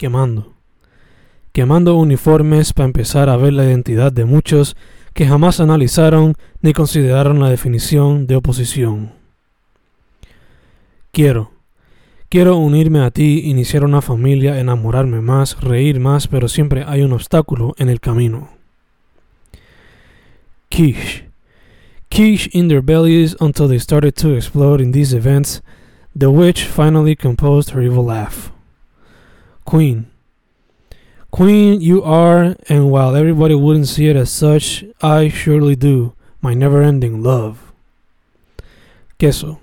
quemando. Quemando uniformes para empezar a ver la identidad de muchos que jamás analizaron ni consideraron la definición de oposición. Quiero, quiero unirme a ti, iniciar una familia, enamorarme más, reír más, pero siempre hay un obstáculo en el camino. Quiche. Quiche in their bellies until they started to explode in these events, the witch finally composed her evil laugh. Queen. Queen, you are, and while everybody wouldn't see it as such, I surely do, my never ending love. Queso.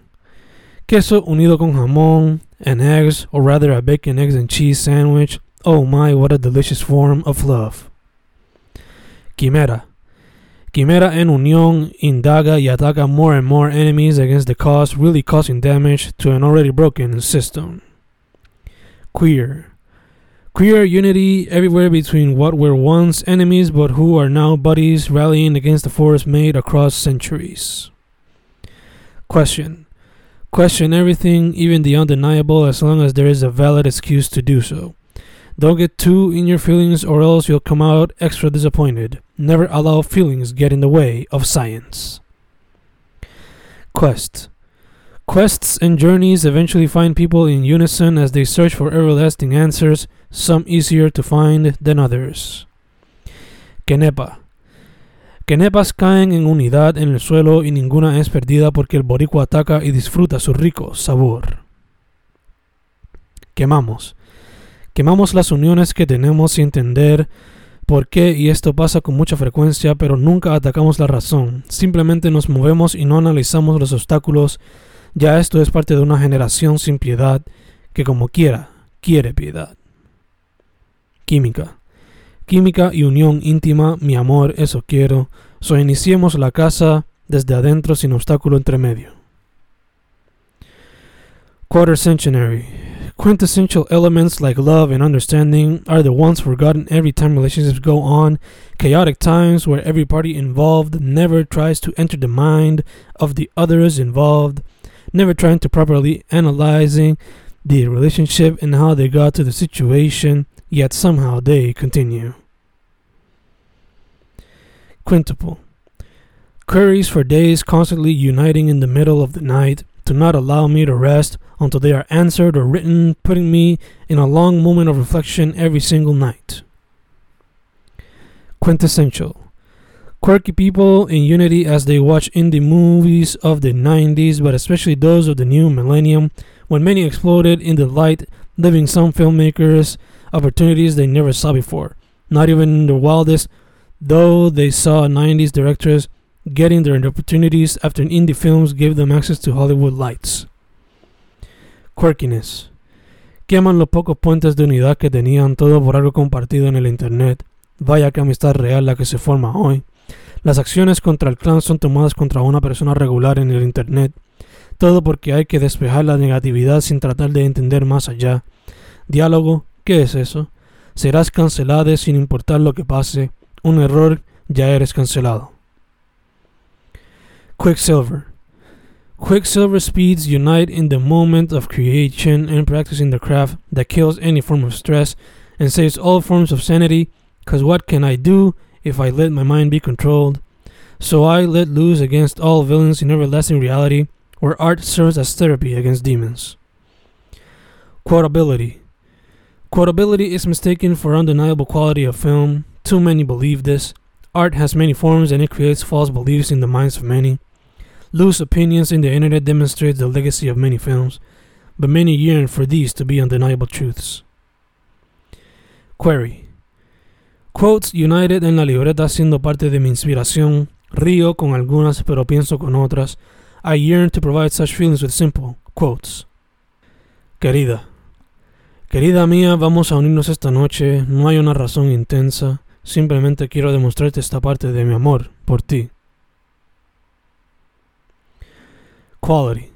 Queso unido con jamón and eggs, or rather a bacon, eggs, and cheese sandwich. Oh my, what a delicious form of love. Quimera. Quimera en unión indaga y ataca more and more enemies against the cause, really causing damage to an already broken system. Queer. Queer unity everywhere between what were once enemies but who are now buddies rallying against the force made across centuries. Question. Question everything, even the undeniable, as long as there is a valid excuse to do so. Don't get too in your feelings or else you'll come out extra disappointed. Never allow feelings get in the way of science. Quest. Quests and journeys eventually find people in unison as they search for everlasting answers, some easier to find than others. Kenepa. Kenepas caen en unidad en el suelo y ninguna es perdida porque el boricua ataca y disfruta su rico sabor. Quemamos. Quemamos las uniones que tenemos sin entender por qué y esto pasa con mucha frecuencia, pero nunca atacamos la razón. Simplemente nos movemos y no analizamos los obstáculos ya esto es parte de una generación sin piedad que como quiera quiere piedad. Química. Química y unión íntima, mi amor, eso quiero. So iniciemos la casa desde adentro sin obstáculo entre medio. Quarter centenary. Quintessential elements like love and understanding are the ones forgotten every time relationships go on. Chaotic times where every party involved never tries to enter the mind of the others involved never trying to properly analyzing the relationship and how they got to the situation, yet somehow they continue. Quintuple. Queries for days constantly uniting in the middle of the night to not allow me to rest until they are answered or written, putting me in a long moment of reflection every single night. Quintessential quirky people in unity as they watch indie movies of the 90s, but especially those of the new millennium, when many exploded in the light, giving some filmmakers opportunities they never saw before. Not even the wildest, though they saw 90s directors getting their opportunities after indie films gave them access to Hollywood lights. Quirkiness. Queman los pocos puentes de unidad que tenían todo por algo compartido en el Internet. Vaya que amistad real la que se forma hoy. Las acciones contra el clan son tomadas contra una persona regular en el Internet. Todo porque hay que despejar la negatividad sin tratar de entender más allá. Diálogo, ¿qué es eso? Serás cancelado sin importar lo que pase. Un error, ya eres cancelado. Quicksilver. Quicksilver speeds unite in the moment of creation and practicing the craft that kills any form of stress and saves all forms of sanity. Cause what can I do if I let my mind be controlled. So I let loose against all villains in everlasting reality, where art serves as therapy against demons. Quotability. Quotability is mistaken for undeniable quality of film. Too many believe this. Art has many forms and it creates false beliefs in the minds of many. Loose opinions in the internet demonstrate the legacy of many films, but many yearn for these to be undeniable truths. Query. Quotes United en la libreta siendo parte de mi inspiración. Río con algunas, pero pienso con otras. I yearn to provide such feelings with simple quotes. Querida, querida mía, vamos a unirnos esta noche. No hay una razón intensa. Simplemente quiero demostrarte esta parte de mi amor por ti. Quality.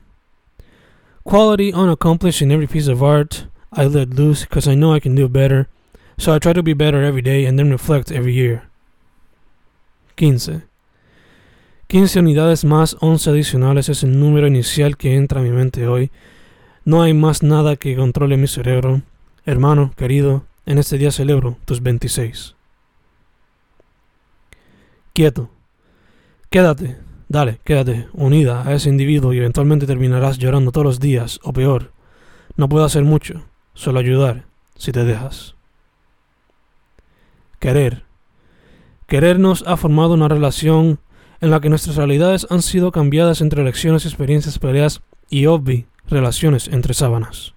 Quality unaccomplished in every piece of art I let loose because I know I can do better. So I try to be better every day and then reflect every year. 15. 15 unidades más 11 adicionales es el número inicial que entra a mi mente hoy. No hay más nada que controle mi cerebro. Hermano, querido, En este día celebro tus 26. Quieto. Quédate, dale, quédate, unida a ese individuo y eventualmente terminarás llorando todos los días, o peor. No puedo hacer mucho, solo ayudar, si te dejas. Querer. Querernos ha formado una relación en la que nuestras realidades han sido cambiadas entre elecciones, experiencias, peleas y obvi relaciones entre sábanas.